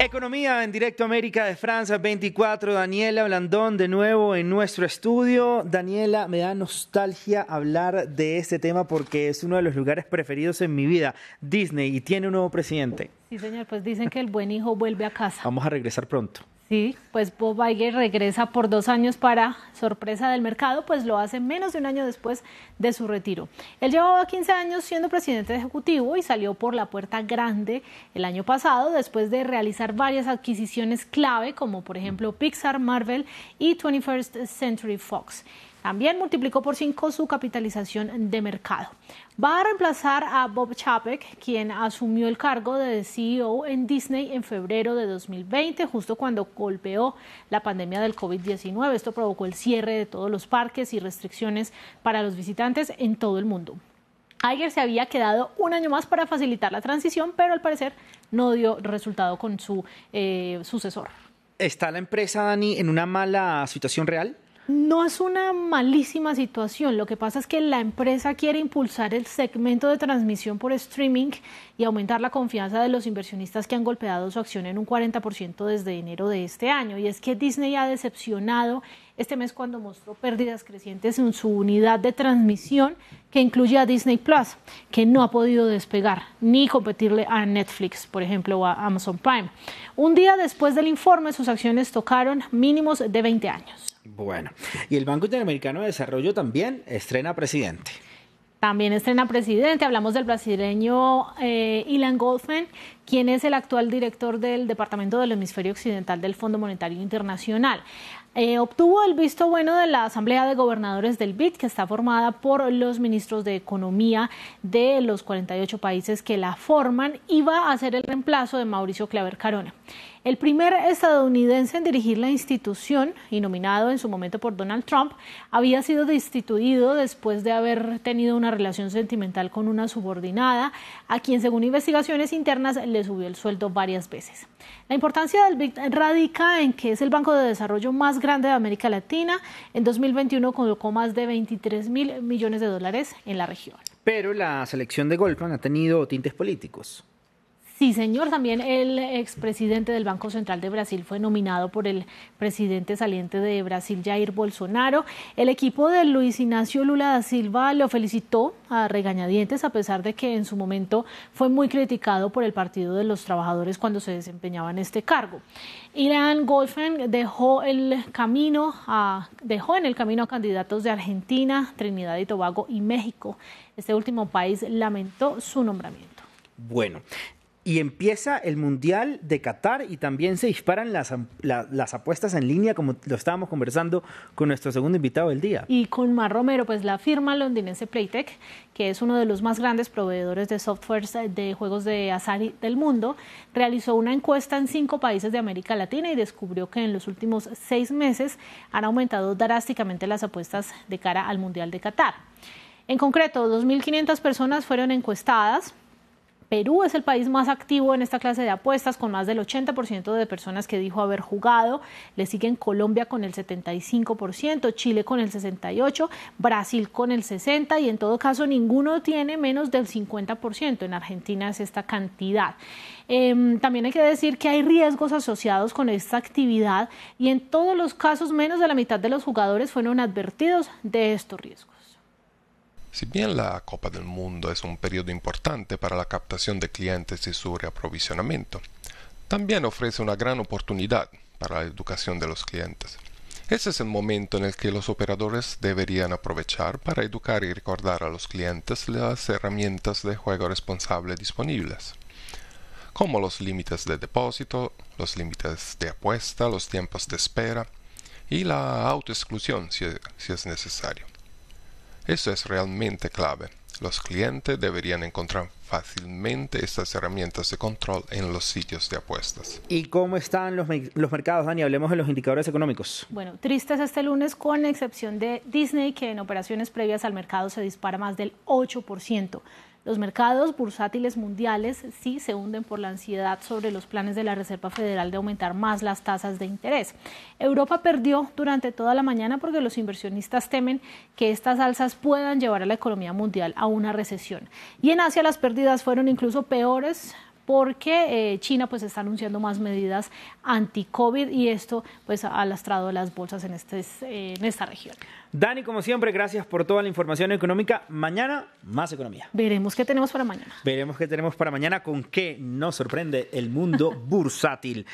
Economía en directo América de Francia 24. Daniela Blandón de nuevo en nuestro estudio. Daniela, me da nostalgia hablar de este tema porque es uno de los lugares preferidos en mi vida, Disney, y tiene un nuevo presidente. Sí, señor, pues dicen que el buen hijo vuelve a casa. Vamos a regresar pronto. Sí, pues Bob Iger regresa por dos años para sorpresa del mercado, pues lo hace menos de un año después de su retiro. Él llevaba 15 años siendo presidente ejecutivo y salió por la puerta grande el año pasado después de realizar varias adquisiciones clave como por ejemplo Pixar, Marvel y 21st Century Fox. También multiplicó por cinco su capitalización de mercado. Va a reemplazar a Bob Chapek, quien asumió el cargo de CEO en Disney en febrero de 2020, justo cuando golpeó la pandemia del COVID-19. Esto provocó el cierre de todos los parques y restricciones para los visitantes en todo el mundo. Iger se había quedado un año más para facilitar la transición, pero al parecer no dio resultado con su eh, sucesor. ¿Está la empresa, Dani, en una mala situación real? No es una malísima situación. Lo que pasa es que la empresa quiere impulsar el segmento de transmisión por streaming y aumentar la confianza de los inversionistas que han golpeado su acción en un 40% desde enero de este año. Y es que Disney ha decepcionado este mes cuando mostró pérdidas crecientes en su unidad de transmisión que incluye a Disney Plus, que no ha podido despegar ni competirle a Netflix, por ejemplo, o a Amazon Prime. Un día después del informe, sus acciones tocaron mínimos de 20 años. Bueno, y el Banco Interamericano de Desarrollo también estrena presidente. También estrena presidente. Hablamos del brasileño eh, Ilan Goldman, quien es el actual director del Departamento del Hemisferio Occidental del Fondo Monetario Internacional. Eh, obtuvo el visto bueno de la Asamblea de Gobernadores del BID, que está formada por los ministros de Economía de los 48 países que la forman y va a ser el reemplazo de Mauricio Claver Carona. El primer estadounidense en dirigir la institución y nominado en su momento por Donald Trump había sido destituido después de haber tenido una relación sentimental con una subordinada, a quien según investigaciones internas le subió el sueldo varias veces. La importancia del radica en que es el banco de desarrollo más grande de América Latina. En 2021 colocó más de 23 mil millones de dólares en la región. Pero la selección de Goldman ha tenido tintes políticos. Sí, señor. También el expresidente del Banco Central de Brasil fue nominado por el presidente saliente de Brasil, Jair Bolsonaro. El equipo de Luis Ignacio Lula da Silva lo felicitó a regañadientes, a pesar de que en su momento fue muy criticado por el Partido de los Trabajadores cuando se desempeñaba en este cargo. Ilan Goldfen dejó el camino a, dejó en el camino a candidatos de Argentina, Trinidad y Tobago y México. Este último país lamentó su nombramiento. Bueno, y empieza el Mundial de Qatar y también se disparan las, las, apuestas en línea, como lo estábamos conversando con nuestro segundo invitado del día. Y con Mar Romero, pues la firma londinense Playtech, que es uno de los más grandes proveedores de software de juegos de azar del mundo, realizó una encuesta en cinco países de América Latina y descubrió que en los últimos seis meses han aumentado drásticamente las apuestas de cara al Mundial de Qatar. En concreto, 2.500 personas fueron encuestadas Perú es el país más activo en esta clase de apuestas, con más del 80% de personas que dijo haber jugado. Le siguen Colombia con el 75%, Chile con el 68%, Brasil con el 60% y en todo caso ninguno tiene menos del 50%. En Argentina es esta cantidad. Em, también hay que decir que hay riesgos asociados con esta actividad y en todos los casos menos de la mitad de los jugadores fueron advertidos de estos riesgos. Si bien la Copa del Mundo es un periodo importante para la captación de clientes y su reaprovisionamiento, también ofrece una gran oportunidad para la educación de los clientes. Ese es el momento en el que los operadores deberían aprovechar para educar y recordar a los clientes las herramientas de juego responsable disponibles, como los límites de depósito, los límites de apuesta, los tiempos de espera y la autoexclusión si, si es necesario. Eso es realmente clave. Los clientes deberían encontrar fácilmente estas herramientas de control en los sitios de apuestas. ¿Y cómo están los, los, mercados, Dani? Hablemos de los indicadores económicos. Bueno, tristes este lunes con excepción de Disney, que en operaciones previas al mercado se dispara más del 8%. Los mercados bursátiles mundiales sí se hunden por la ansiedad sobre los planes de la Reserva Federal de aumentar más las tasas de interés. Europa perdió durante toda la mañana porque los inversionistas temen que estas alzas puedan llevar a la economía mundial a una recesión. Y en Asia las pérdidas fueron incluso peores porque eh, China pues está anunciando más medidas anti-COVID y esto pues ha lastrado las bolsas en, este, en esta región. Dani, como siempre, gracias por toda la información económica. Mañana, más economía. Veremos qué tenemos para mañana. Veremos qué tenemos para mañana, con qué nos sorprende el mundo bursátil.